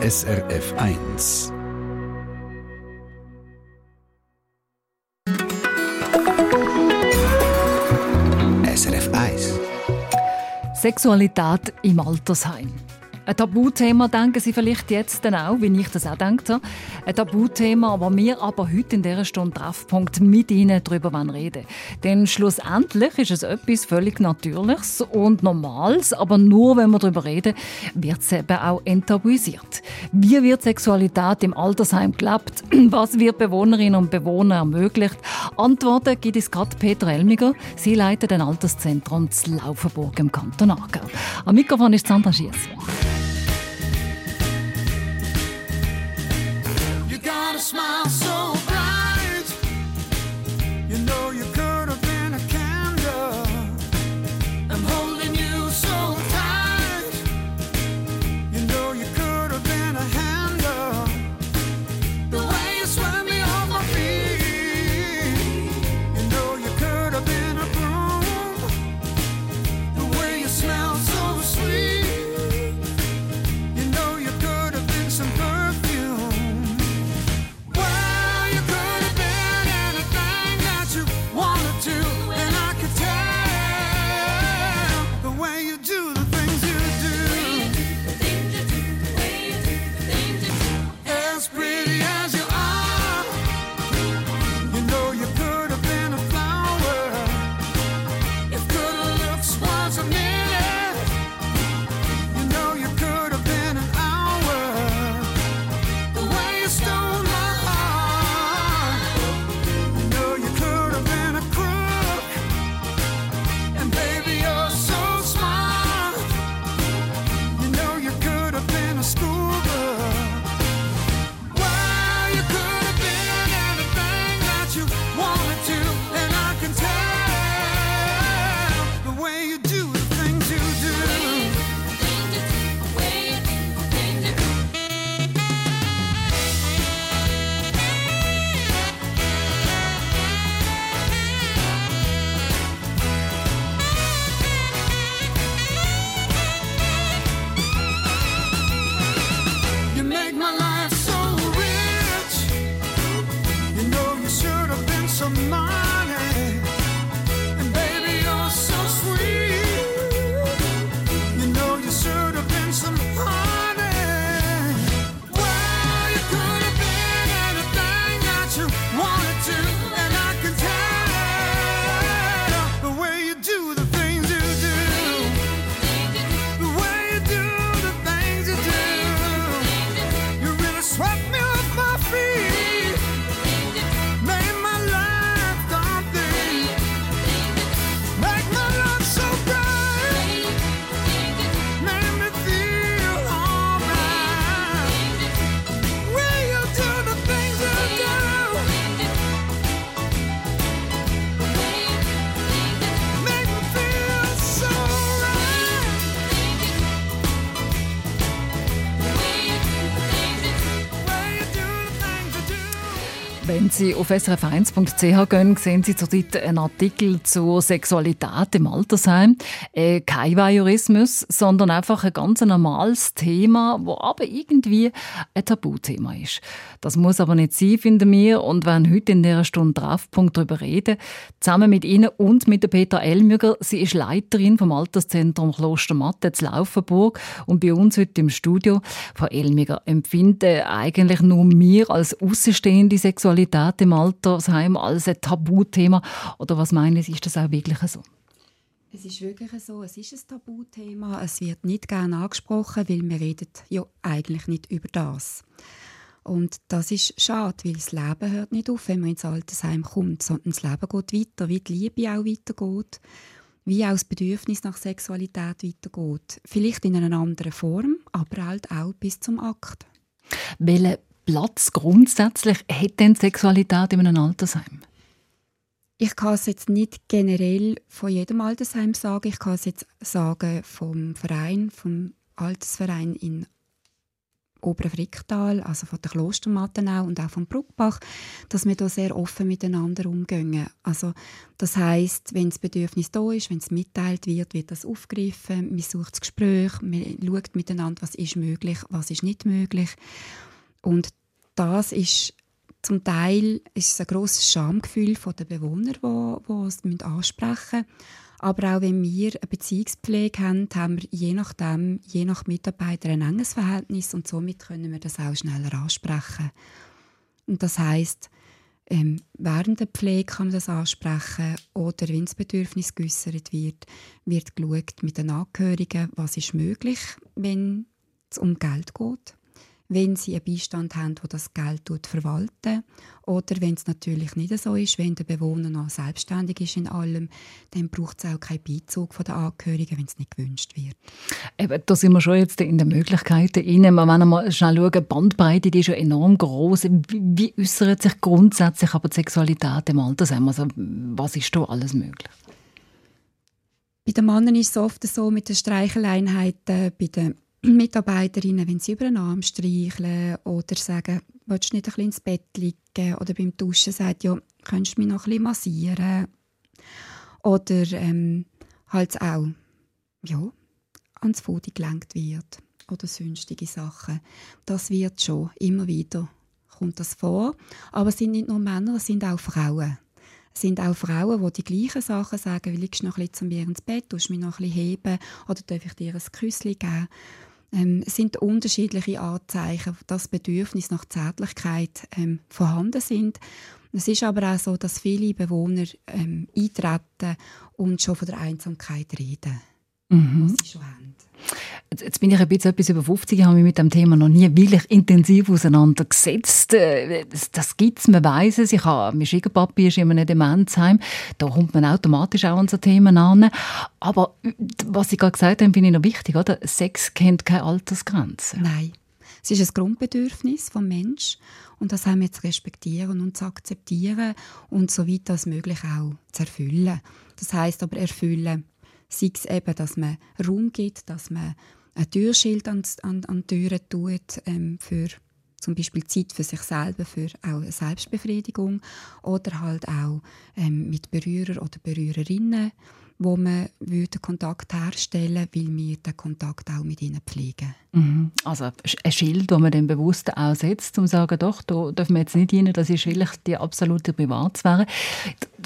SRF 1. SRF 1. Sexualität im Altersheim. Ein Tabuthema denken Sie vielleicht jetzt dann auch, wie ich das auch denke. Ein Tabuthema, wo wir aber heute in dieser Stunde Treffpunkt mit Ihnen darüber reden Denn schlussendlich ist es etwas völlig Natürliches und Normales, aber nur wenn wir darüber reden, wird es eben auch enttabuisiert. Wie wird Sexualität im Altersheim gelebt? Was wird Bewohnerinnen und Bewohnern ermöglicht? Antworten gibt es gerade Peter Elmiger. Sie leitet ein Alterszentrum zu Laufenburg im Kanton Aargau. Am Mikrofon ist Sandra Schiess. Wenn Sie auf srf1.ch gehen, sehen Sie zurzeit einen Artikel zur Sexualität im Altersheim. Äh, kein Voyeurismus, sondern einfach ein ganz normales Thema, wo aber irgendwie ein Tabuthema ist. Das muss aber nicht sein, finden wir, und werden heute in dieser Stunde Treffpunkt darüber reden. Zusammen mit Ihnen und mit der Peter Elmüger. Sie ist Leiterin vom Alterszentrum Klostermatte zu Laufenburg und bei uns heute im Studio. Frau Elmüger, empfinden eigentlich nur wir als Außenstehende Sexualität im Altersheim als ein Tabuthema? Oder was meinen Sie, ist das auch wirklich so? Es ist wirklich so, es ist ein Tabuthema. Es wird nicht gerne angesprochen, weil wir reden ja eigentlich nicht über das. Und das ist schade, weil das Leben hört nicht auf, wenn man ins Altersheim kommt, sondern das Leben geht weiter, wie die Liebe auch weitergeht, wie auch das Bedürfnis nach Sexualität weitergeht. Vielleicht in einer anderen Form, aber halt auch bis zum Akt. Welchen Platz grundsätzlich hat denn Sexualität in einem Altersheim? Ich kann es jetzt nicht generell von jedem Altersheim sagen. Ich kann es jetzt sagen vom Verein, vom Altersverein in oberen Fricktal, also von der Klostermattenau und auch vom Bruckbach, dass wir da sehr offen miteinander umgehen. Also das heißt, wenn das Bedürfnis da ist, wenn es mitteilt wird, wird das aufgegriffen, man sucht das Gespräch, man schaut miteinander, was ist möglich, was ist nicht möglich. Und das ist zum Teil ist es ein grosses Schamgefühl der Bewohner, die, es ansprechen müssen. Aber auch wenn wir eine Beziehungspflege haben, haben wir je nachdem, je nach Mitarbeiter ein enges Verhältnis und somit können wir das auch schneller ansprechen. Und das heißt, ähm, während der Pflege kann man das ansprechen oder wenn das Bedürfnis geäußert wird, wird geschaut mit den Angehörigen, was ist möglich, wenn es um Geld geht wenn sie einen Beistand haben, der das Geld verwalten oder wenn es natürlich nicht so ist, wenn der Bewohner noch selbstständig ist in allem, dann braucht es auch keinen Beizug von den Angehörigen, wenn es nicht gewünscht wird. Eben, da sind wir schon jetzt in den Möglichkeiten Wenn wir mal schnell schauen, die Bandbreite die ist ja enorm groß. Wie, wie äußert sich grundsätzlich aber die Sexualität im Altersheim? Also, was ist da alles möglich? Bei den Männern ist es oft so mit den Streicheleinheiten, bei den Mitarbeiterinnen, wenn sie über den Arm streicheln oder sagen, willst du nicht ein bisschen ins Bett liegen oder beim Duschen sagt, ja, könntest du mich noch ein bisschen massieren oder ähm, halt auch, ja, ans Foto gelenkt wird oder sonstige Sachen. Das wird schon immer wieder kommt das vor, aber es sind nicht nur Männer, es sind auch Frauen. Es sind auch Frauen, die die gleichen Sachen sagen, wie liegst du noch ein bisschen zu mir ins Bett, tust mich noch ein bisschen heben oder darf ich dir ein Küsschen geben? Ähm, es sind unterschiedliche Anzeichen, dass Bedürfnisse nach Zärtlichkeit ähm, vorhanden sind. Es ist aber auch so, dass viele Bewohner ähm, eintreten und schon von der Einsamkeit reden, mhm. was sie schon haben. Jetzt bin ich ein bisschen etwas über 50, habe mich mit dem Thema noch nie wirklich intensiv auseinandergesetzt. Äh, das gibt es, man weiß es. Ich habe, mein Schwiegerpapi ist in einem Demenzheim. Da kommt man automatisch auch an so Themen an. Aber was Sie gerade gesagt haben, finde ich noch wichtig. Oder? Sex kennt keine Altersgrenze. Nein. Es ist ein Grundbedürfnis des Menschen und das haben wir zu respektieren und zu akzeptieren und so weit als möglich auch zu erfüllen. Das heißt aber erfüllen Sei es eben, dass man Raum gibt, dass man ein Türschild an, an, an Türen tut, ähm, für zum Beispiel Zeit für sich selber, für auch Selbstbefriedigung oder halt auch ähm, mit Berührer oder Berührerinnen wo man den Kontakt herstellen weil wir den Kontakt auch mit ihnen pflegen. Mhm. Also ein Schild, das man dann bewusst auch setzt, um zu sagen, doch, da dürfen wir jetzt nicht rein, das ist wirklich die absolute Privatsphäre.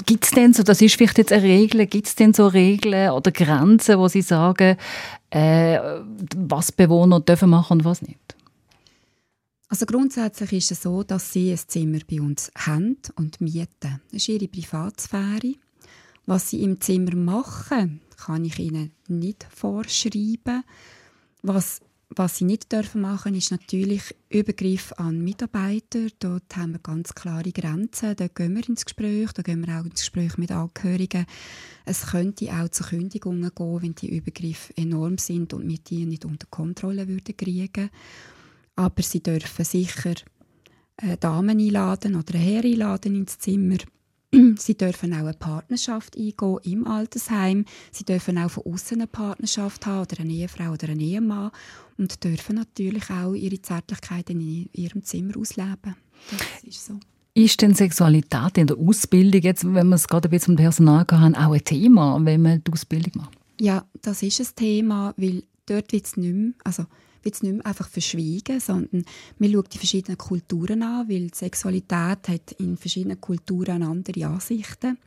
Gibt es denn so, das ist vielleicht jetzt eine Regel, gibt es denn so Regeln oder Grenzen, wo Sie sagen, äh, was Bewohner dürfen machen und was nicht? Also grundsätzlich ist es so, dass sie ein Zimmer bei uns haben und mieten. Das ist ihre Privatsphäre. Was sie im Zimmer machen, kann ich ihnen nicht vorschreiben. Was, was sie nicht dürfen machen, ist natürlich Übergriff an Mitarbeiter. Dort haben wir ganz klare Grenzen. Da gehen wir ins Gespräch, da gehen wir auch ins Gespräch mit Angehörigen. Es könnte auch zu Kündigungen gehen, wenn die Übergriffe enorm sind und wir die nicht unter Kontrolle würden kriegen. Aber sie dürfen sicher Damen einladen oder einen Herr einladen ins Zimmer Sie dürfen auch eine Partnerschaft eingehen im Altersheim. Sie dürfen auch von außen eine Partnerschaft haben oder eine Ehefrau oder einen Ehemann und dürfen natürlich auch ihre Zärtlichkeit in ihrem Zimmer ausleben. Das ist so. Ist denn Sexualität in der Ausbildung, jetzt, wenn wir es gerade ein bisschen um Personal haben, auch ein Thema, wenn man die Ausbildung macht? Ja, das ist ein Thema, weil dort wird es nicht mehr, also wird es nicht mehr einfach verschwiegen, sondern man schaut die verschiedenen Kulturen an, weil die Sexualität hat in verschiedenen Kulturen andere Ansichten.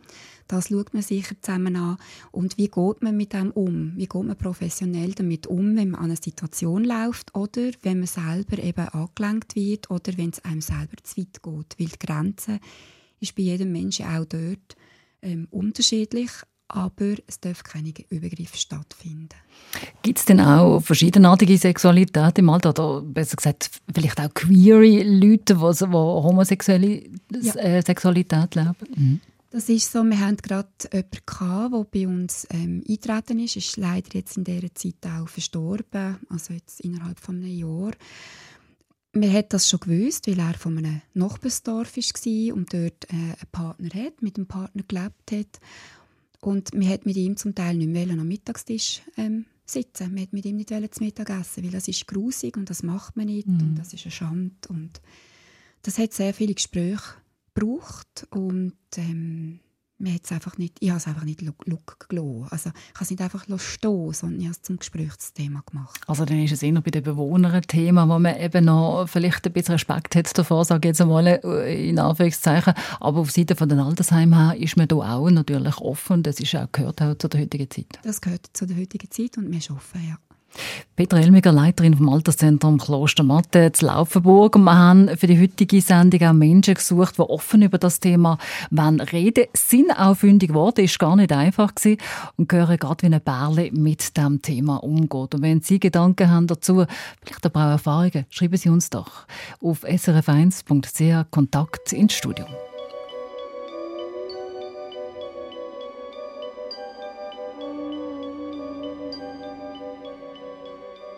Das schaut man sicher zusammen an. Und wie geht man mit dem um? Wie geht man professionell damit um, wenn man an eine Situation läuft oder wenn man selber eben angelenkt wird oder wenn es einem selber zu weit geht? Weil die Grenze ist bei jedem Menschen auch dort ähm, unterschiedlich aber es darf keine Übergriffe stattfinden. Gibt es denn auch verschiedenartige Sexualität im Alter oder besser gesagt vielleicht auch queere Leute, die, die homosexuelle ja. Äh, Sexualität leben? Mhm. Das ist so. Wir hatten gerade jemanden, der bei uns ähm, eingetreten ist. ist leider jetzt in dieser Zeit auch verstorben, also jetzt innerhalb von einem Jahr. Man hat das schon gewusst, weil er von einem Nachbarsdorf war und dort äh, einen Partner hat, mit dem Partner gelebt hat. Und man hat mit ihm zum Teil nicht mehr am Mittagstisch ähm, sitzen. Man wollte mit ihm nicht zu Mittag essen, weil das ist grusig und das macht man nicht Mhm. und das ist eine Schande. Und das hat sehr viele Gespräche gebraucht und ähm, man hat's einfach nicht, ich habe es einfach nicht Look gelassen. Also ich habe es nicht einfach stehen sondern ich habe es zum Gesprächsthema gemacht. Also dann ist es eher bei den Bewohnern ein Thema, wo man eben noch vielleicht ein bisschen Respekt hat davor, sage ich jetzt einmal äh, in Anführungszeichen. Aber auf Seite von den Altersheimen her ist man da auch natürlich offen. Das ist auch, gehört auch zu der heutigen Zeit. Das gehört zu der heutigen Zeit und wir sind offen, ja. Petra Elmiger, Leiterin vom Alterszentrum Kloster Matte zu Laufenburg. Und wir haben für die heutige Sendung auch Menschen gesucht, die offen über das Thema wollen reden. Sind auch fündig geworden, ist gar nicht einfach gewesen und gehören gerade wie eine Perle mit dem Thema umgeht. Und wenn Sie Gedanken haben dazu, vielleicht aber auch Erfahrungen, schreiben Sie uns doch auf srf1.ch Kontakt ins Studio.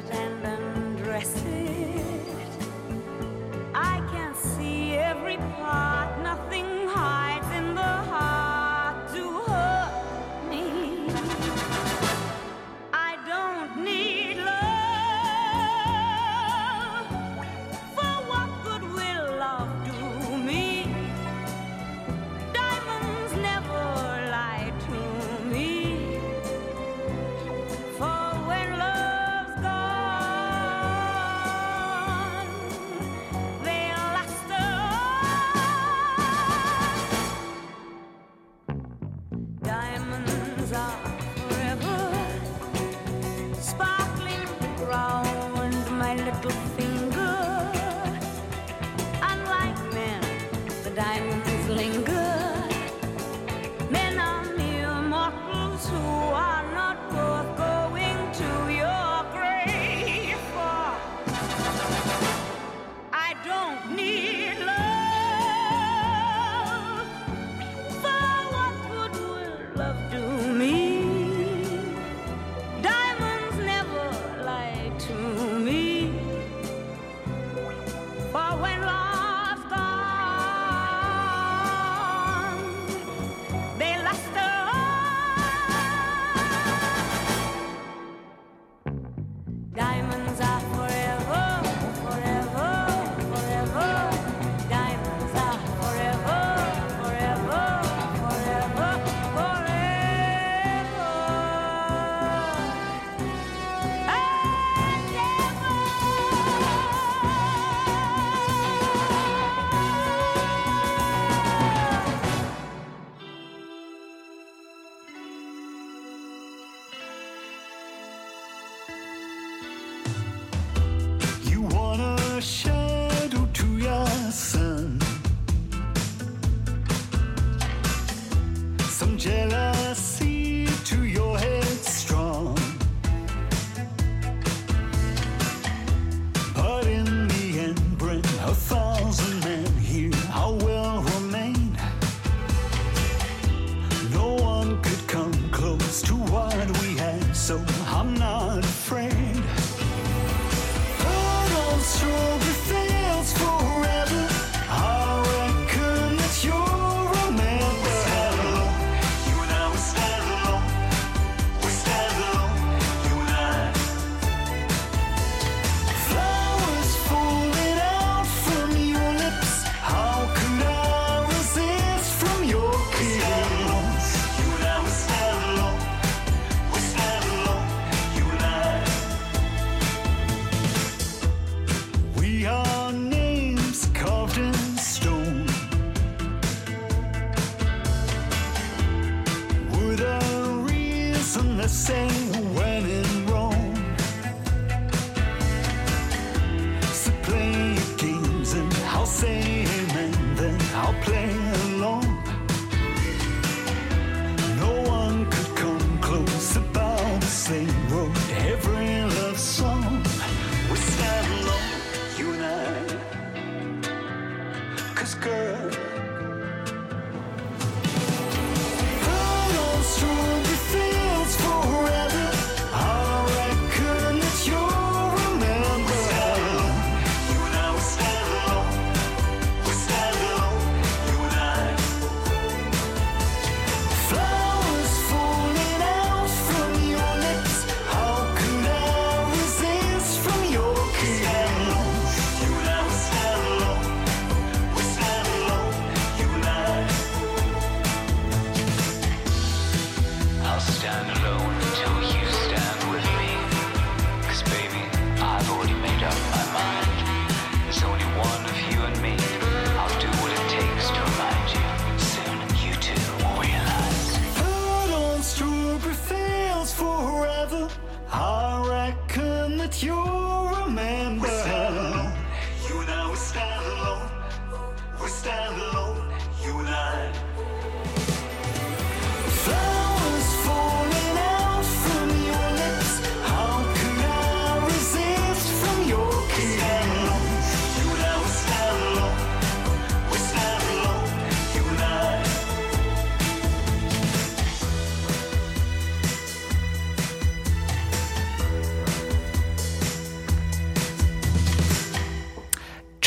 could end.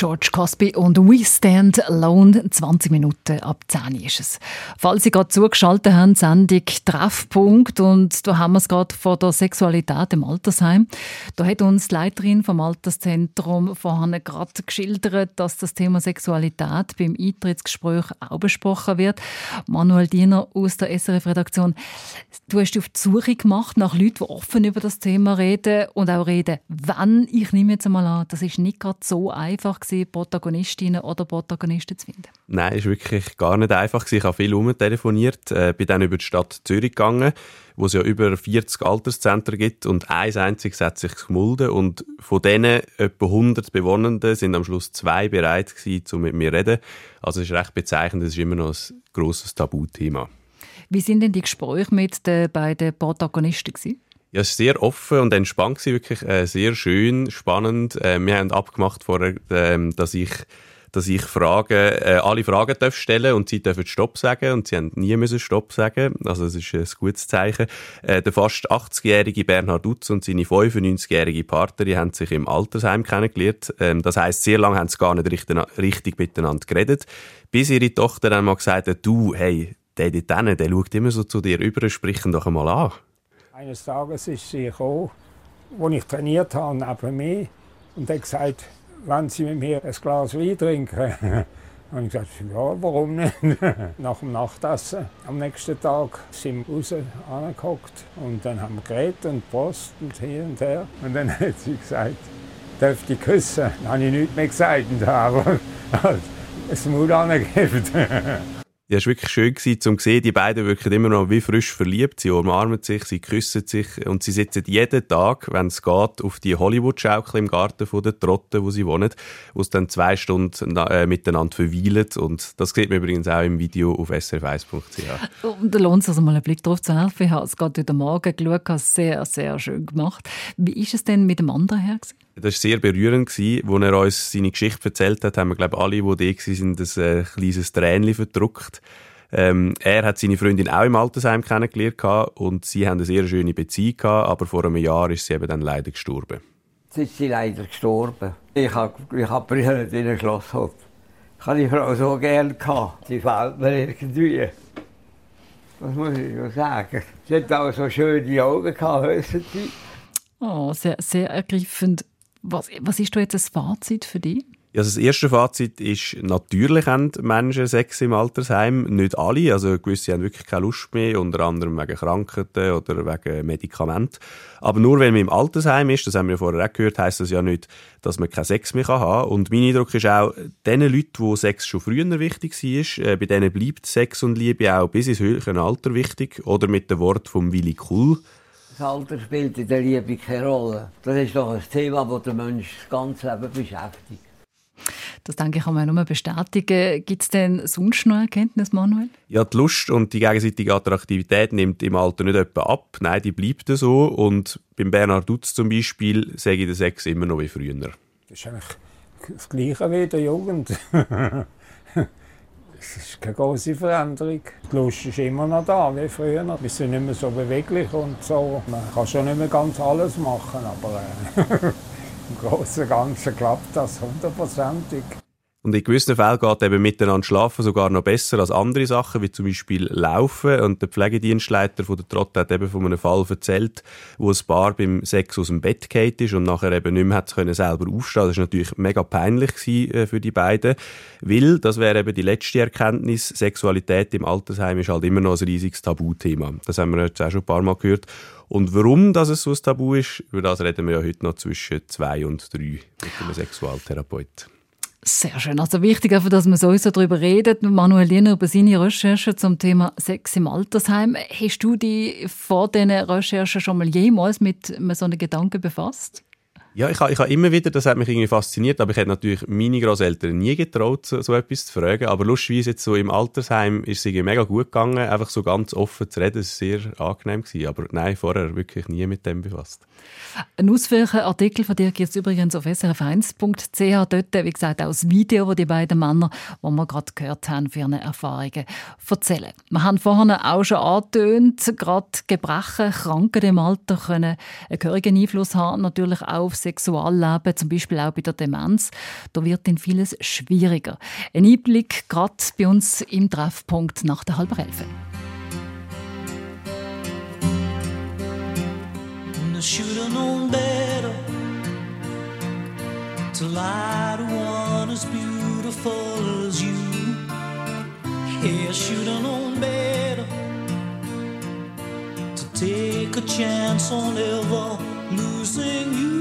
George Cosby und We Stand Alone. 20 Minuten ab 10 ist es. Falls Sie gerade zugeschaltet haben, Sendung Treffpunkt und da haben wir es gerade von der Sexualität im Altersheim. Da hat uns die Leiterin vom Alterszentrum vorhin gerade geschildert, dass das Thema Sexualität beim Eintrittsgespräch auch besprochen wird. Manuel Diener aus der SRF-Redaktion, du hast auf die Suche gemacht nach Leuten, die offen über das Thema reden und auch reden, wenn, ich nehme jetzt einmal an, das ist nicht gerade so einfach gewesen, Protagonistinnen oder Protagonisten zu finden. Nein, ist wirklich gar nicht einfach. Ich habe viel umtelefoniert, äh, bin dann über die Stadt Zürich gegangen, wo es ja über 40 Alterszentren gibt und eins einziges hat sich gemulden und von denen etwa 100 Bewohnenden sind am Schluss zwei bereit gewesen, um mit mir zu reden. Also es ist recht bezeichnend, es ist immer noch ein grosses Tabuthema. Wie sind denn die Gespräche mit den beiden Protagonisten gewesen? Ja, es war sehr offen und entspannt, gewesen, wirklich äh, sehr schön, spannend. Äh, wir haben abgemacht vorher, ähm, dass ich dass ich Fragen, äh, alle Fragen darf stellen und sie dürfen Stopp sagen und sie haben nie müssen Stopp sagen. Also das ist ein gutes Zeichen. Äh, der fast 80-jährige Bernhard Utz und seine 95-jährige Partnerin haben sich im Altersheim kennengelernt. Ähm, das heißt, sehr lange haben sie gar nicht richtig, richtig miteinander geredet, bis ihre Tochter dann mal gesagt hat, du, hey, der dort der schaut immer so zu dir rüber, sprich ihn doch einmal an. Eines Tages ist sie gekommen, wo ich trainiert habe, neben mir, und hat gesagt, wenn Sie mit mir ein Glas Wein trinken. Und ich gesagt, ja, warum nicht? Nach dem Nachtessen am nächsten Tag sind wir raus und dann haben wir geredet und Post und hier und her. Und dann hat sie gesagt, darf ich küssen? Dann habe ich nichts mehr gesagt und habe es Maul angegeben. Ja, es war wirklich schön, gewesen, zu sehen, die beiden wirken immer noch wie frisch verliebt. Sie umarmen sich, sie küssen sich und sie sitzen jeden Tag, wenn es geht, auf die Hollywood-Schaukel im Garten von der Trotte, wo sie wohnen, wo sie dann zwei Stunden äh, miteinander verweilen. Und das sieht man übrigens auch im Video auf srf1.ch. Und da lohnt es also mal einen Blick drauf zu helfen. Ich habe es gerade heute Morgen geschaut, habe es sehr, sehr schön gemacht. Wie ist es denn mit dem anderen her? gewesen? Das war sehr berührend, gewesen. als er uns seine Geschichte erzählt hat, haben wir, glaube ich, alle, die da waren, ein äh, kleines Tränchen verdruckt. Ähm, er hat seine Freundin auch im Altersheim kennengelernt gehabt und sie haben eine sehr schöne Beziehung gehabt, aber vor einem Jahr ist sie eben dann leider gestorben. Jetzt ist sie leider gestorben. Ich habe ich hab Brille in den Schlosshof. Ich habe die Frau so gern gehabt. Sie fehlt mir irgendwie. Was muss ich noch sagen? Sie hat auch so schöne Augen gehabt, wissen Sie. Oh, sehr, sehr ergreifend. Was, was ist da jetzt das Fazit für dich? Also das erste Fazit ist, natürlich haben Menschen Sex im Altersheim. Nicht alle. Also gewisse haben wirklich keine Lust mehr, unter anderem wegen Krankheiten oder wegen Medikamenten. Aber nur wenn man im Altersheim ist, das haben wir vorher auch gehört, heisst das ja nicht, dass man keinen Sex mehr haben kann. Und mein Eindruck ist auch, den Leuten, wo Sex schon früher wichtig war, äh, bei denen bleibt Sex und Liebe auch bis ins höhere Alter wichtig. Oder mit dem Wort vom Willi Kuhl. Das Alter spielt in der Liebe keine Rolle. Das ist doch ein Thema, das den Menschen das ganze Leben beschäftigt. Das denke ich, kann man nur bestätigen. Gibt es denn sonst noch Erkenntnis, Manuel? Ja, die Lust und die gegenseitige Attraktivität nimmt im Alter nicht etwa ab. Nein, die bleibt so. Und beim Bernhard Dutz zum Beispiel sage ich den Sex immer noch wie früher. Das ist eigentlich das Gleiche wie in der Jugend. Es ist keine große Veränderung. Die Lust ist immer noch da, wie früher. Wir sind nicht mehr so beweglich und so. Man kann schon nicht mehr ganz alles machen, aber äh, im Großen und Ganzen klappt das hundertprozentig. Und in gewissen Fällen geht eben miteinander schlafen sogar noch besser als andere Sachen, wie zum Beispiel Laufen. Und der Pflegedienstleiter von der Trott hat eben von einem Fall erzählt, wo ein Paar beim Sex aus dem Bett gefallen ist und nachher eben nicht mehr hat können selber aufstehen. Das war natürlich mega peinlich äh, für die beiden. Weil, das wäre eben die letzte Erkenntnis, Sexualität im Altersheim ist halt immer noch ein riesiges Tabuthema. Das haben wir jetzt auch schon ein paar Mal gehört. Und warum das es so ein Tabu ist, über das reden wir ja heute noch zwischen zwei und drei mit einem Sexualtherapeut. Sehr schön. Also wichtig einfach, dass man sowieso darüber redet. Manuel Liener über seine Recherchen zum Thema Sex im Altersheim. Hast du dich vor diesen Recherchen schon mal jemals mit so einem Gedanken befasst? Ja, ich habe ich ha immer wieder, das hat mich irgendwie fasziniert, aber ich hätte natürlich meine Großeltern nie getraut, so, so etwas zu fragen. Aber lustigerweise jetzt so im Altersheim ist es irgendwie mega gut gegangen, einfach so ganz offen zu reden. Es war sehr angenehm. Gewesen. Aber nein, vorher wirklich nie mit dem befasst. Ein ausführlicher Artikel von dir gibt es übrigens auf srf1.ch. Dort, wie gesagt, auch das Video, wo die beiden Männer, die wir gerade gehört haben, für ihre Erfahrungen erzählen. Wir haben vorhin auch schon angetönt, gerade Gebrechen, Krankheiten im Alter können einen gehörigen Einfluss haben, natürlich auch auf Sexualleben, zum Beispiel auch bei der Demenz. Da wird dann vieles schwieriger. Ein Einblick gerade bei uns im Treffpunkt nach der halben Elfe. To lie to one as beautiful as you. Yeah, I should have known better to take a chance on ever losing you.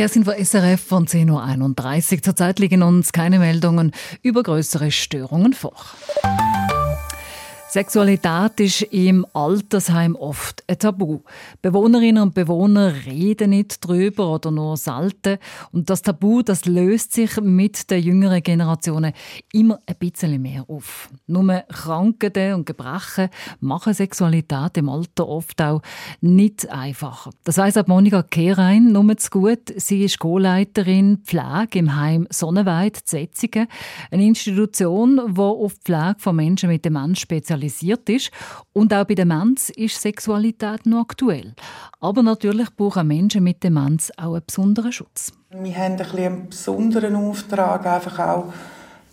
Verkehrsinfo SRF von 10.31 Uhr. Zurzeit liegen uns keine Meldungen über größere Störungen vor. Sexualität ist im Altersheim oft ein Tabu. Bewohnerinnen und Bewohner reden nicht drüber oder nur selten. Und das Tabu, das löst sich mit den jüngeren Generationen immer ein bisschen mehr auf. Nur Krankheiten und Gebrechen machen Sexualität im Alter oft auch nicht einfacher. Das weiss auch Monika Kehrein nur zu gut. Sie ist Co-Leiterin Pflege im Heim Sonnenweid Zetzingen, eine Institution, die auf die Pflege von Menschen mit Demenz spezialisiert ist. Und auch bei Demenz ist Sexualität noch aktuell. Aber natürlich brauchen Menschen mit Demenz auch einen besonderen Schutz. Wir haben ein einen besonderen Auftrag, einfach auch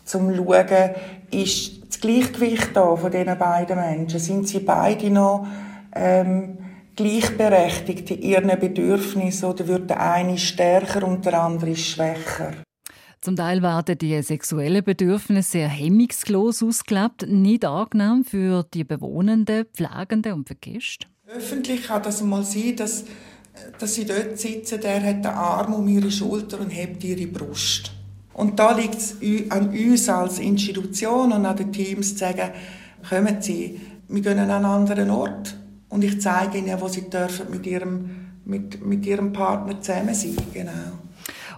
zum schauen, ist das Gleichgewicht da von diesen beiden Menschen? Sind sie beide noch ähm, gleichberechtigt in ihren Bedürfnissen oder wird der eine stärker und der andere schwächer? Zum Teil werden die sexuellen Bedürfnisse sehr hemmungslos ausgelebt, nicht angenehm für die Bewohnenden, Pflegenden und für Gäste. Öffentlich kann das mal sein, dass, dass sie dort sitzen, der hat den Arm um ihre Schulter und hebt ihre Brust. Und da liegt es an uns als Institution und an den Teams zu sagen, kommen Sie, wir gehen an einen anderen Ort. Und ich zeige Ihnen, wo Sie dürfen mit Ihrem, mit, mit Ihrem Partner zusammen sein. Genau.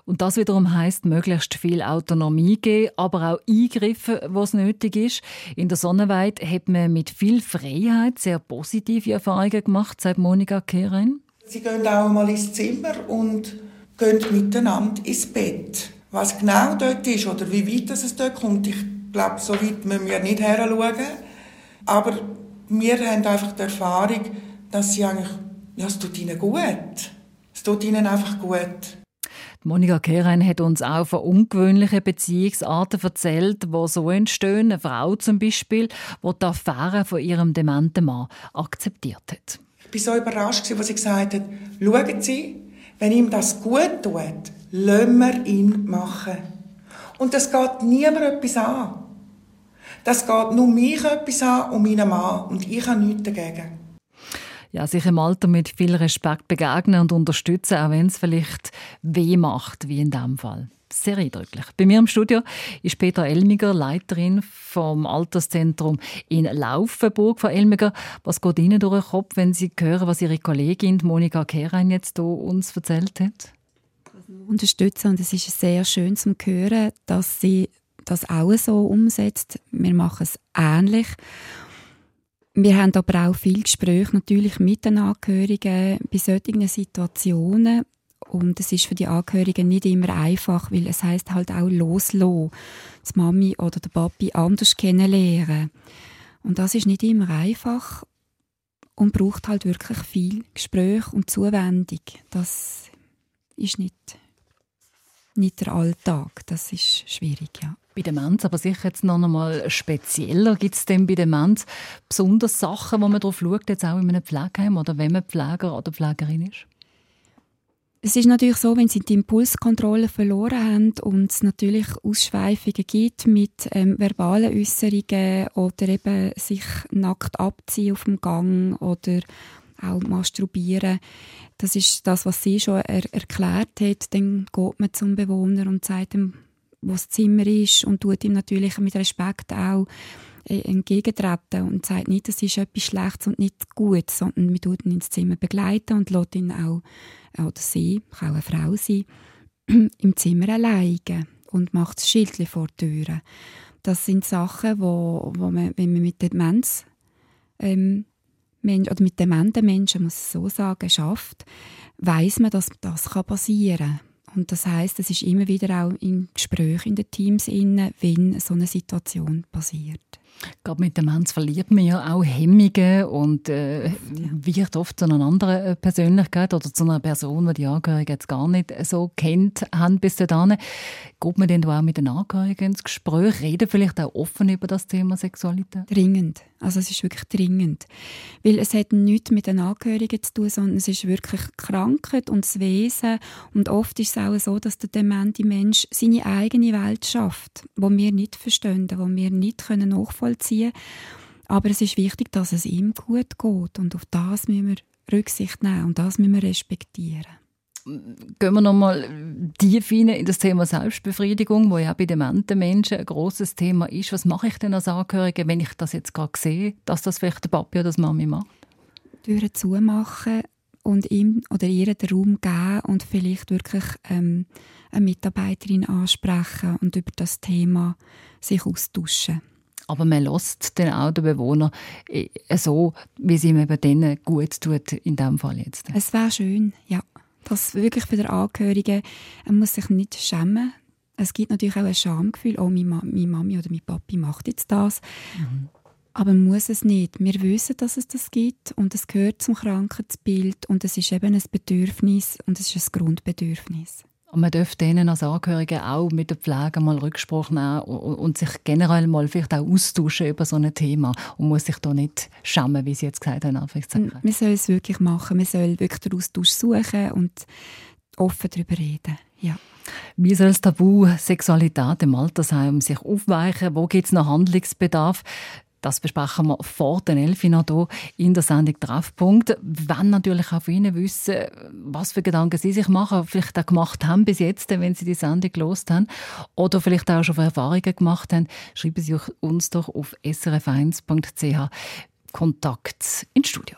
Und das wiederum heißt möglichst viel Autonomie geben, aber auch Eingriffe, wo es nötig ist. In der Sonnenweide hat man mit viel Freiheit sehr positive Erfahrungen gemacht, sagt Monika Kehrein. Sie gehen auch mal ins Zimmer und gehen miteinander ins Bett. Was genau dort ist oder wie weit es dort kommt, ich glaube, so weit müssen wir nicht heranschauen. Aber wir haben einfach die Erfahrung, dass sie eigentlich, ja, es tut ihnen gut. Es tut ihnen einfach gut. Monika Kehrein hat uns auch von ungewöhnlichen Beziehungsarten erzählt, die so entstehen. Eine Frau zum Beispiel, die die Affäre von ihrem dementen Mann akzeptiert hat. Ich war so überrascht, als sie gesagt hat, schauen Sie, wenn ihm das gut tut, lassen wir ihn machen. Und das geht niemand etwas an. Das geht nur mich etwas an und meinen Mann. Und ich habe nichts dagegen. Ja, sich im Alter mit viel Respekt begegnen und unterstützen, auch wenn es vielleicht weh macht, wie in diesem Fall. Sehr eindrücklich. Bei mir im Studio ist Petra Elmiger, Leiterin vom Alterszentrum in Laufenburg. Frau Elmiger, was geht Ihnen durch den Kopf, wenn Sie hören, was Ihre Kollegin Monika Kehrein jetzt hier uns erzählt hat? unterstützen und es ist sehr schön zu hören, dass sie das auch so umsetzt. Wir machen es ähnlich. Wir haben aber auch viel Gespräche natürlich mit den Angehörigen bei solchen Situationen und es ist für die Angehörigen nicht immer einfach, weil es heißt halt auch loslassen, die Mami oder der Papi anders kennenlernen. Und das ist nicht immer einfach und braucht halt wirklich viel Gespräch und Zuwendung. Das ist nicht, nicht der Alltag. Das ist schwierig, ja. Bei Demenz, aber sicher jetzt noch einmal spezieller. Gibt es denn bei Demenz besonders Sachen, wo man darauf schaut, jetzt auch in einem Pflegeheim oder wenn man Pfleger oder Pflegerin ist? Es ist natürlich so, wenn sie die Impulskontrolle verloren haben und es natürlich Ausschweifungen gibt mit ähm, verbalen Äußerungen oder eben sich nackt abziehen auf dem Gang oder auch masturbieren. Das ist das, was sie schon er erklärt hat. Dann geht man zum Bewohner und sagt ihm, wo das Zimmer ist und tut ihm natürlich mit Respekt auch äh, entgegentreten und sagt nicht, das ist etwas Schlechtes und nicht gut, sondern wir tut ihn ins Zimmer begleiten und lässt ihn auch, oder sie, kann auch eine Frau sein, im Zimmer alleine und macht das Schildchen vor die Tür. Das sind Sachen, wo, wo man, wenn man mit Demenz ähm, Men oder mit dementen Menschen, muss ich so sagen, schafft, weiß man, dass das kann passieren kann. Und das heißt, es ist immer wieder auch im Gespräch in den Teams inne, wenn so eine Situation passiert. Gerade mit Demenz verliert man ja auch Hemmungen und äh, wird oft zu einer anderen äh, Persönlichkeit oder zu einer Person, die die Angehörigen jetzt gar nicht so kennt haben bis dahin. Geht man denn da auch mit den Angehörigen ins Gespräch? Reden vielleicht auch offen über das Thema Sexualität? Dringend. Also es ist wirklich dringend. Weil es hat nichts mit den Angehörigen zu tun, sondern es ist wirklich Krankheit und das Wesen. Und oft ist es auch so, dass der demente Mensch seine eigene Welt schafft, wo wir nicht verstehen, wo wir nicht nachvollziehen können. Aber es ist wichtig, dass es ihm gut geht. Und auf das müssen wir Rücksicht nehmen und das müssen wir respektieren. Gehen wir nochmal tief rein in das Thema Selbstbefriedigung, wo ja bei dementen Menschen ein grosses Thema ist. Was mache ich denn als Angehörige, wenn ich das jetzt gerade sehe, dass das vielleicht der Papi oder die Mami macht? Türen zumachen und ihm oder ihr den Raum geben und vielleicht wirklich ähm, eine Mitarbeiterin ansprechen und über das Thema sich austauschen. Aber man lässt dann auch den Bewohner äh, so, wie es ihm eben denen gut tut, in diesem Fall jetzt. Es wäre schön, ja. Das wirklich für den Angehörigen, er muss sich nicht schämen. Es gibt natürlich auch ein Schamgefühl, oh, meine, Ma meine Mami oder mein Papi macht jetzt das. Aber man muss es nicht. Wir wissen, dass es das gibt und es gehört zum Krankheitsbild und es ist eben ein Bedürfnis und es ist ein Grundbedürfnis. Und man dürfte denen als Angehörige auch mit der Pflege mal Rücksprache nehmen und sich generell mal vielleicht auch austauschen über so ein Thema und muss sich da nicht schämen, wie Sie jetzt gesagt haben. Man soll es wirklich machen. Man soll wirklich den Austausch suchen und offen darüber reden. Ja. Wie soll das Tabu Sexualität im Altersheim sich aufweichen? Wo gibt es noch Handlungsbedarf? Das besprechen wir vor den Elfi noch hier in der Sendung Treffpunkt. Wenn natürlich auch von Ihnen wissen, was für Gedanken Sie sich machen, vielleicht auch gemacht haben bis jetzt, wenn Sie die Sendung gelost haben, oder vielleicht auch schon Erfahrungen gemacht haben, schreiben Sie uns doch auf srf1.ch Kontakt ins Studio.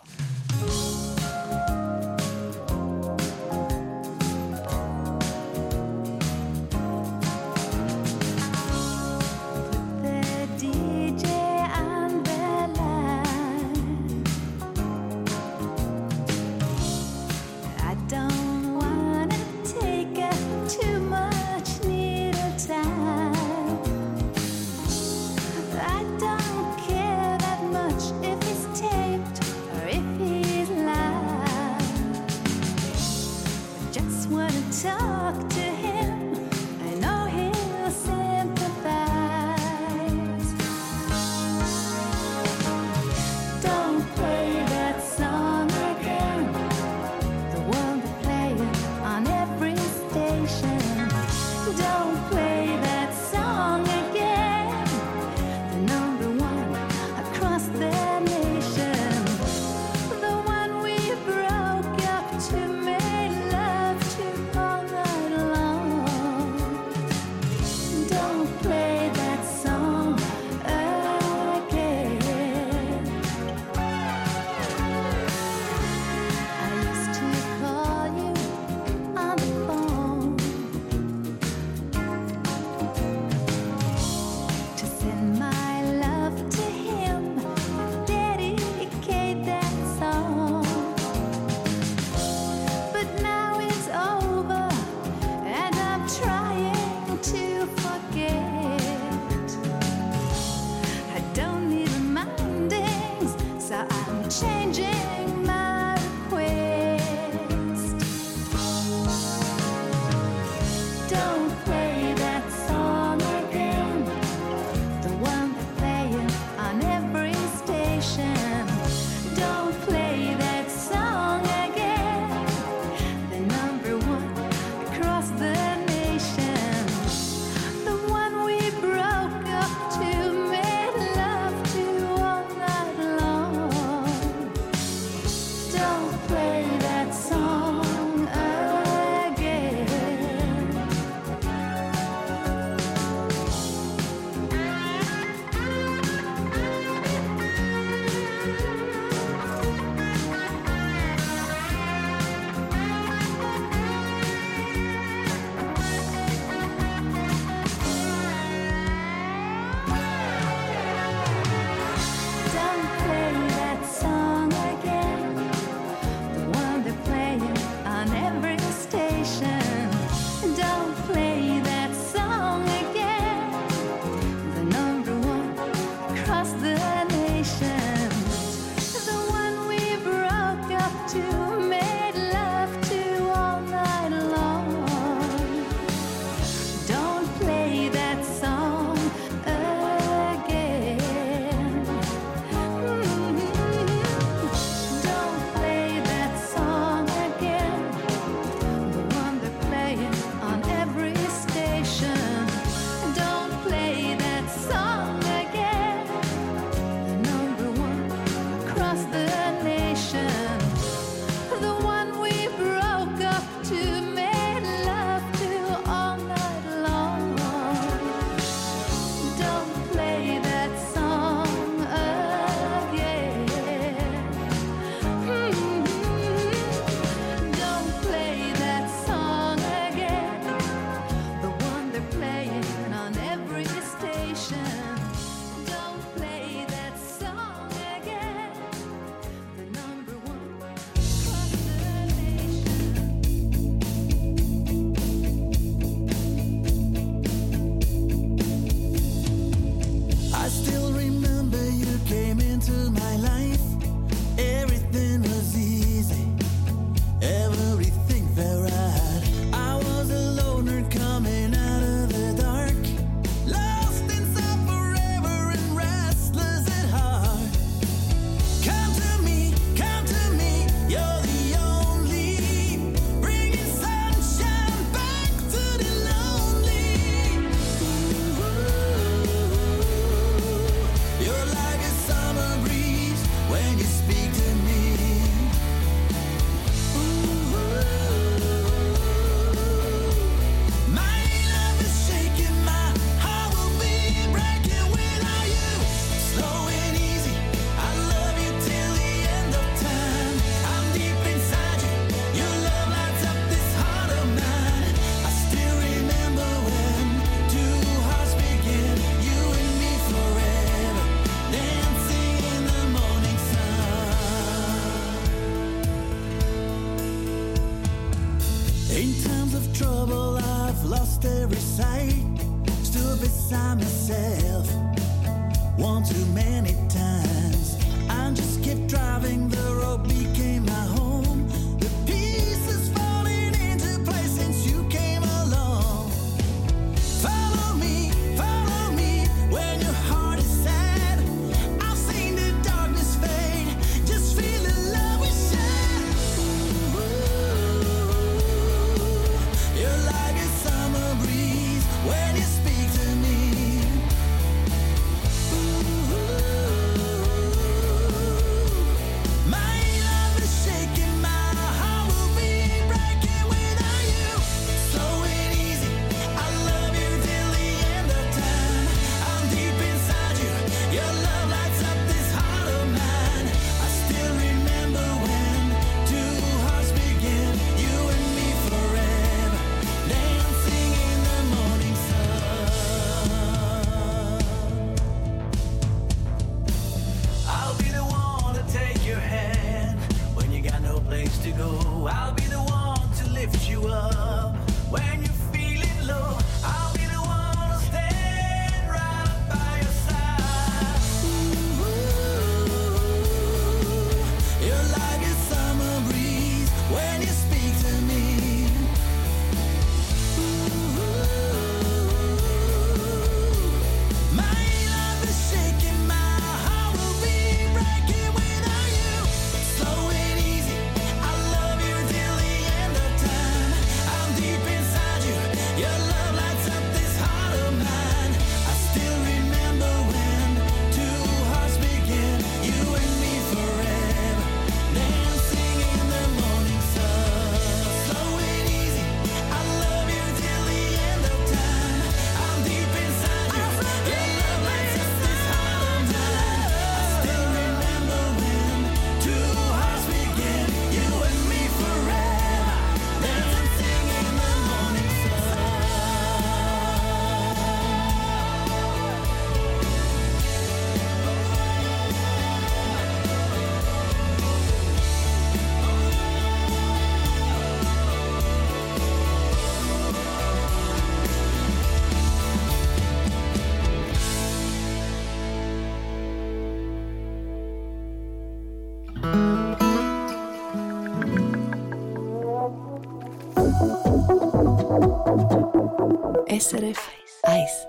SRF 1.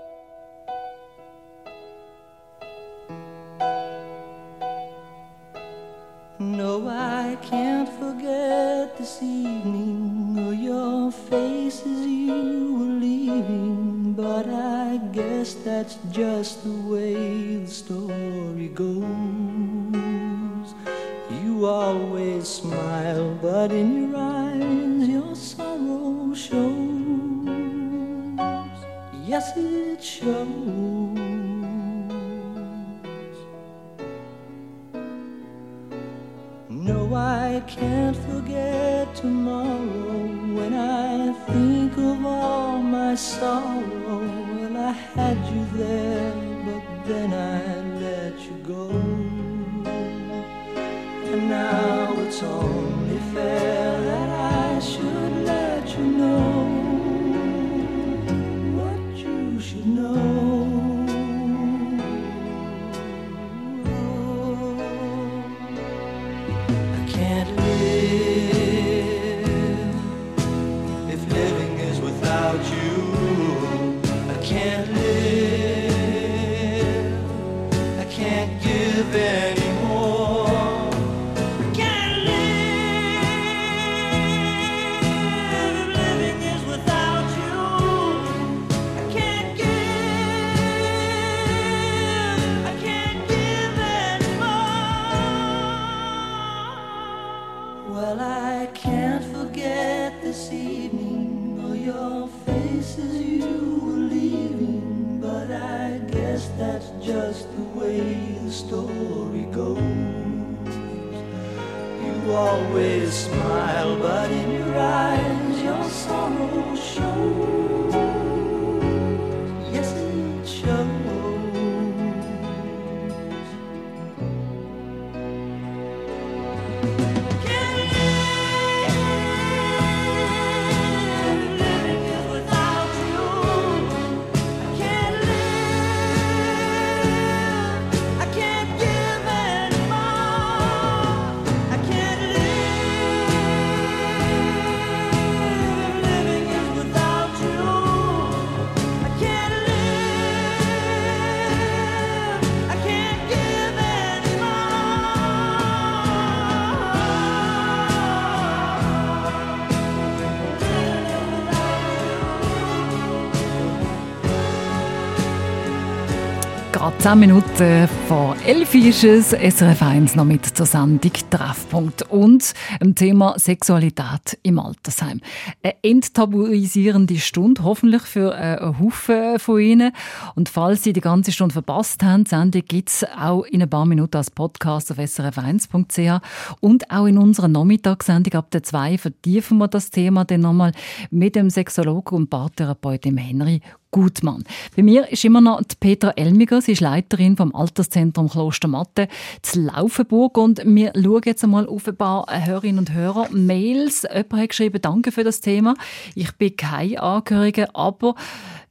10 Minuten vor 11 ist es, SRF 1 noch mit zur Sendung Treffpunkt und dem Thema Sexualität im Altersheim. Eine enttabuisierende Stunde, hoffentlich für äh, einen Haufen von Ihnen. Und falls Sie die ganze Stunde verpasst haben, die Sendung gibt es auch in ein paar Minuten als Podcast auf srf1.ch und auch in unserer Nachmittagssendung ab der 2 vertiefen wir das Thema dann nochmal mit dem Sexologen und Paartherapeuten Henry Gutmann. Bei mir ist immer noch Petra Elmiger. Sie ist Leiterin vom Alterszentrum Klostermatte zu Laufenburg. Und wir schauen jetzt einmal auf ein paar Hörerinnen und Hörer. Mails. Jemand hat geschrieben, danke für das Thema. Ich bin kein Angehöriger, aber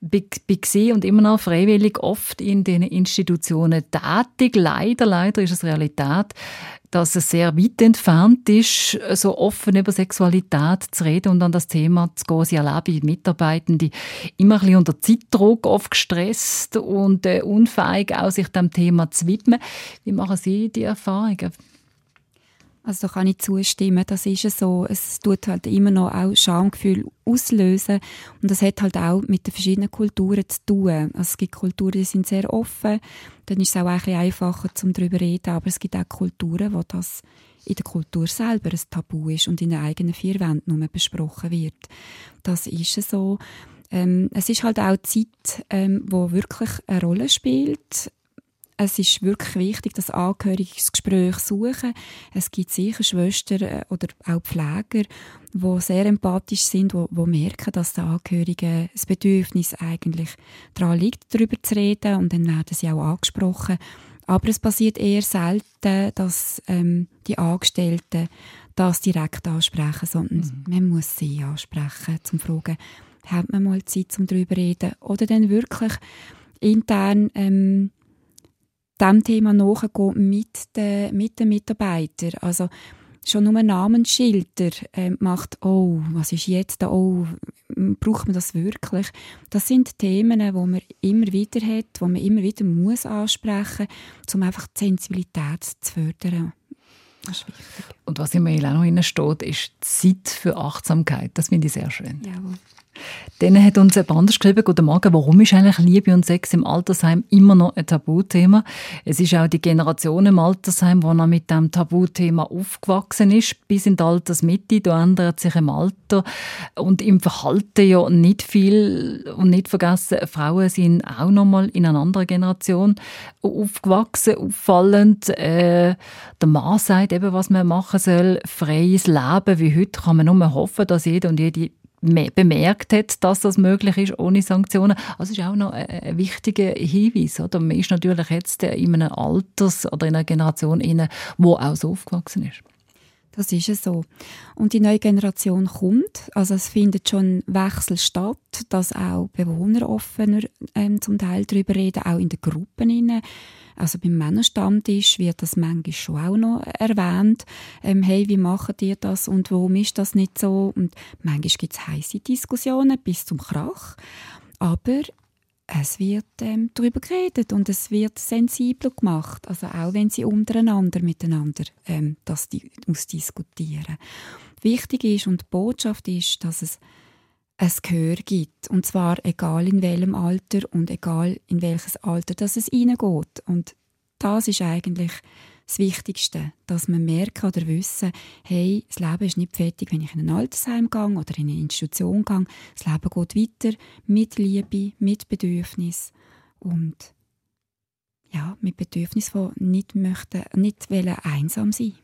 bin, und immer noch freiwillig oft in diesen Institutionen tätig. Leider, leider ist es Realität, dass es sehr weit entfernt ist, so offen über Sexualität zu reden und an das Thema zu gehen. Sie erleben Mitarbeitende immer ein bisschen unter Zeitdruck, oft gestresst und äh, unfähig, auch sich dem Thema zu widmen. Wie machen Sie die Erfahrungen? Also da kann ich zustimmen, das ist es so. Es tut halt immer noch auch Schamgefühl auslösen und das hat halt auch mit den verschiedenen Kulturen zu tun. Also es gibt Kulturen, die sind sehr offen, dann ist es auch ein bisschen einfacher, zum darüber zu reden, aber es gibt auch Kulturen, wo das in der Kultur selber ein Tabu ist und in den eigenen vier Wänden nur besprochen wird. Das ist es so. Ähm, es ist halt auch Zeit, ähm, wo wirklich eine Rolle spielt es ist wirklich wichtig, dass Angehörige das Gespräch suchen. Es gibt sicher Schwestern äh, oder auch Pfleger, die sehr empathisch sind, die, die merken, dass den Angehörigen das Bedürfnis eigentlich daran liegt, darüber zu reden und dann werden sie auch angesprochen. Aber es passiert eher selten, dass ähm, die Angestellten das direkt ansprechen, sondern mhm. man muss sie ansprechen, zum fragen, hat man mal Zeit, um darüber zu reden? Oder dann wirklich intern ähm, dem Thema nachgehen mit den, mit den Mitarbeitern. Also schon nur Namensschilder äh, macht, oh, was ist jetzt da, oh, braucht man das wirklich? Das sind Themen, die man immer wieder hat, die man immer wieder muss ansprechen muss, um einfach die Sensibilität zu fördern. Das ist wichtig. Und was im Mail auch noch steht, ist Zeit für Achtsamkeit. Das finde ich sehr schön. Jawohl. Dann hat uns jemand anders geschrieben, Guten Morgen, warum ist eigentlich Liebe und Sex im Altersheim immer noch ein Tabuthema? Es ist auch die Generation im Altersheim, die noch mit dem Tabuthema aufgewachsen ist, bis in die Altersmitte. Da ändert sich im Alter und im Verhalten ja nicht viel. Und nicht vergessen, Frauen sind auch noch mal in einer anderen Generation aufgewachsen, auffallend. Äh, der Mann sagt eben, was man machen soll. Freies Leben wie heute kann man nur hoffen, dass jeder und jede bemerkt hat, dass das möglich ist ohne Sanktionen. Also das ist auch noch ein wichtiger Hinweis. Oder? Man ist natürlich jetzt in einem Alters- oder in einer Generation, inne, wo auch so aufgewachsen ist. Das ist es so. Und die neue Generation kommt, also es findet schon Wechsel statt, dass auch Bewohner offener ähm, zum Teil darüber reden, auch in den Gruppen. Rein. Also beim Männerstammtisch wird das manchmal schon auch noch erwähnt. Ähm, hey, wie machen ihr das und warum ist das nicht so? Und manchmal gibt es heiße Diskussionen bis zum Krach. Aber es wird ähm, darüber geredet und es wird sensibler gemacht. Also auch wenn sie untereinander miteinander ähm, das di ausdiskutieren. Wichtig ist und die Botschaft ist, dass es ein Gehör gibt. Und zwar egal in welchem Alter und egal in welches Alter dass es hineingeht. Und das ist eigentlich das Wichtigste, dass wir merken oder wissen, hey, das Leben ist nicht fertig, wenn ich in ein Altersheim gehe oder in eine Institution gehe. Das Leben geht weiter mit Liebe, mit Bedürfnis und ja, mit Bedürfnis, von nicht möchten, nicht wollen einsam sein.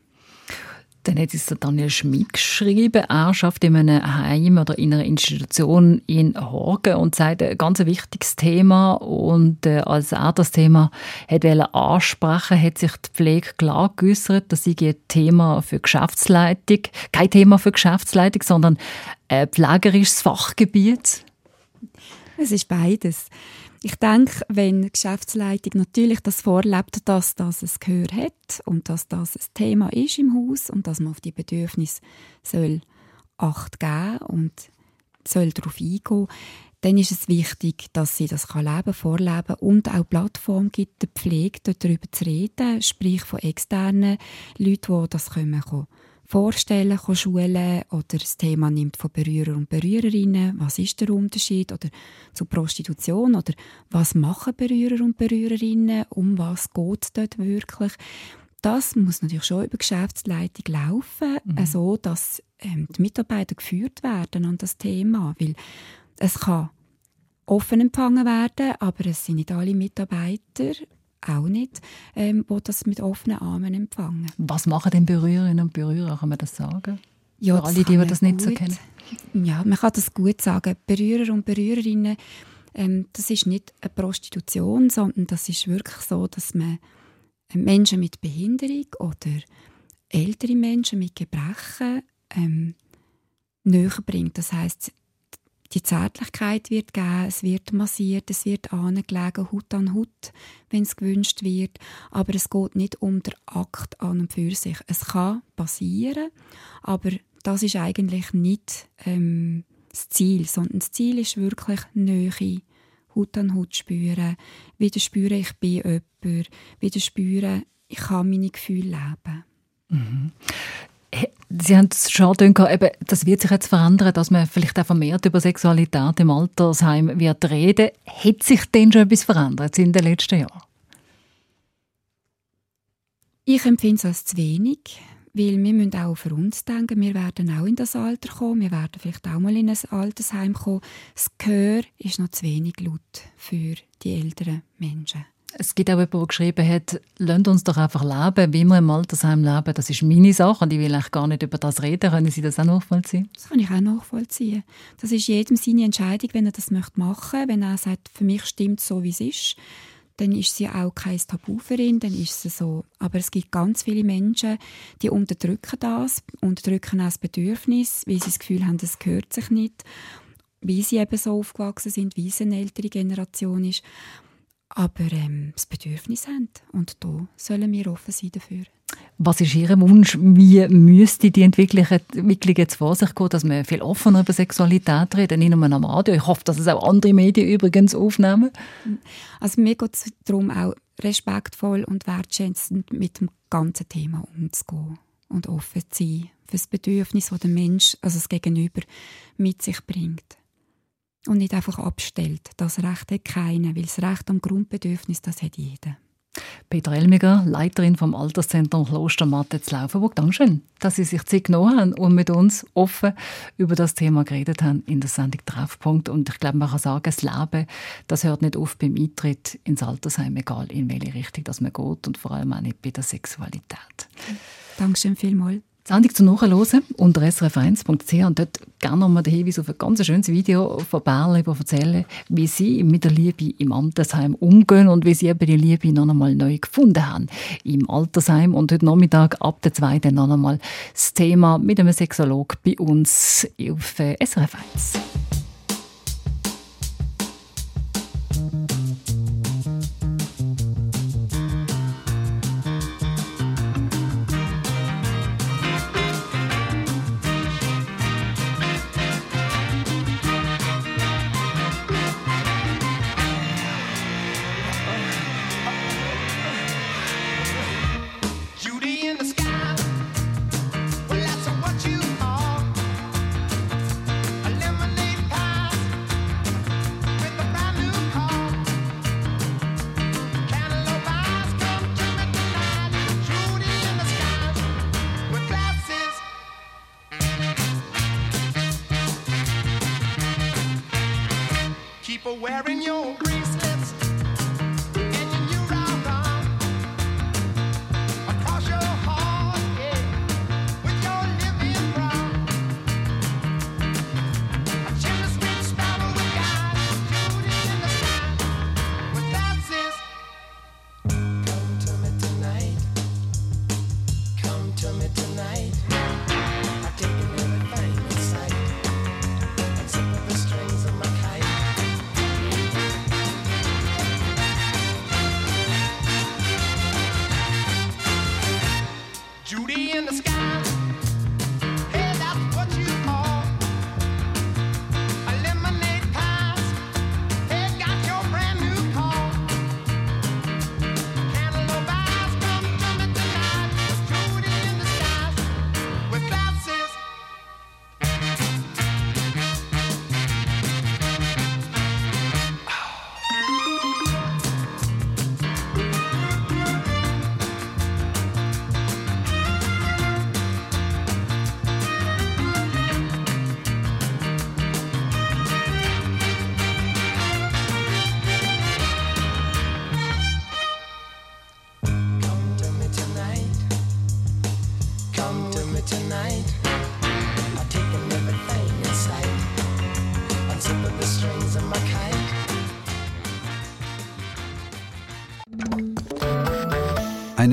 Dann hat es Daniel Schmid geschrieben. Er schafft in einem Heim oder in einer Institution in Horgen und sagt, ein ganz wichtiges Thema. Und äh, als er das Thema hat ansprechen hat sich die Pflege klar geäußert, dass sie ein Thema für Geschäftsleitung, kein Thema für Geschäftsleitung, sondern ein pflegerisches Fachgebiet. Es ist beides. Ich denke, wenn die Geschäftsleitung natürlich das vorlebt, dass das ein Gehör hat und dass das ein Thema ist im Haus und dass man auf die Bedürfnisse soll Acht geben und soll darauf eingehen, dann ist es wichtig, dass sie das kann leben, vorleben und auch Plattform gibt, der Pflege darüber zu reden, sprich von externen Leuten, die das können, vorstellen, kann schulen oder das Thema nimmt von Berührer und Berührerinnen, was ist der Unterschied? Oder zu Prostitution? Oder was machen Berührer und Berührerinnen, um was geht es dort wirklich. Das muss natürlich schon über Geschäftsleitung laufen, Mhm. so dass ähm, die Mitarbeiter geführt werden an das Thema, weil es kann offen empfangen werden, aber es sind nicht alle Mitarbeiter auch nicht, ähm, die das mit offenen Armen empfangen. Was machen denn Berührerinnen und Berührer? Kann man das sagen? Ja, Für alle, die, die das man nicht so kennen. Ja, man kann das gut sagen. Berührer und Berührerinnen, ähm, das ist nicht eine Prostitution, sondern das ist wirklich so, dass man äh, Menschen mit Behinderung oder ältere Menschen mit Gebrechen ähm, näher bringt. Das heißt, die Zärtlichkeit wird gegeben, es wird massiert, es wird angelegen, Haut an Haut, wenn es gewünscht wird. Aber es geht nicht um den Akt an und für sich. Es kann passieren, aber das ist eigentlich nicht ähm, das Ziel, sondern das Ziel ist wirklich Nähe, Haut an Haut spüren, wieder spüren, ich bin jemand, wieder spüren, ich kann meine Gefühle leben. Mhm. Sie haben es schon eben, das wird sich jetzt verändern, dass man vielleicht auch vermehrt über Sexualität im Altersheim wird reden. Hat sich denn schon etwas verändert in den letzten Jahren? Ich empfinde es als zu wenig, weil wir müssen auch für uns denken, wir werden auch in das Alter kommen, wir werden vielleicht auch mal in ein Altersheim kommen. Das Gehör ist noch zu wenig laut für die älteren Menschen. Es gibt auch jemanden, der geschrieben hat, lasst uns doch einfach leben, wie wir im Altersheim leben. Das ist meine Sache und ich will eigentlich gar nicht über das reden. Können Sie das auch nachvollziehen? Das kann ich auch nachvollziehen. Das ist jedem seine Entscheidung, wenn er das möchte machen Wenn er sagt, für mich stimmt so, wie es ist, dann ist sie auch kein Tabu für ihn, dann ist es so. Aber es gibt ganz viele Menschen, die unterdrücken das, unterdrücken auch das Bedürfnis, weil sie das Gefühl haben, das gehört sich nicht, wie sie eben so aufgewachsen sind, wie es eine ältere Generation ist. Aber ähm, das Bedürfnis haben. Und da sollen wir offen sein dafür. Was ist Ihr Wunsch? Wie müsste die Entwicklung jetzt vor sich gehen, dass wir viel offener über Sexualität reden, nicht nur am Radio. Ich hoffe, dass es auch andere Medien übrigens aufnehmen. Also mir geht es darum, auch respektvoll und wertschätzend mit dem ganzen Thema umzugehen und offen zu sein für das Bedürfnis, das der Mensch, also das Gegenüber, mit sich bringt. Und nicht einfach abstellt. Das Recht hat keiner, weil das Recht am Grundbedürfnis, das hat jeder. Peter Elmiger, Leiterin vom Alterszentrum Klostermatte zu Laufenburg. Dankeschön, dass Sie sich Zeit genommen haben und mit uns offen über das Thema geredet haben in der Sendung Treffpunkt. Und ich glaube, man kann sagen, das Leben, das hört nicht auf beim Eintritt ins Altersheim, egal in welche Richtung das man geht und vor allem auch nicht bei der Sexualität. Dankeschön vielmals. Die Sendung zum Nachhören unter srf1.ch und dort gerne nochmal den Hinweis auf ein ganz schönes Video von Berle, die erzählen, wie sie mit der Liebe im Altersheim umgehen und wie sie eben die Liebe noch einmal neu gefunden haben im Altersheim. Und heute Nachmittag ab der 2. dann noch einmal das Thema mit einem Sexolog bei uns auf äh, SRF1. your bracelets.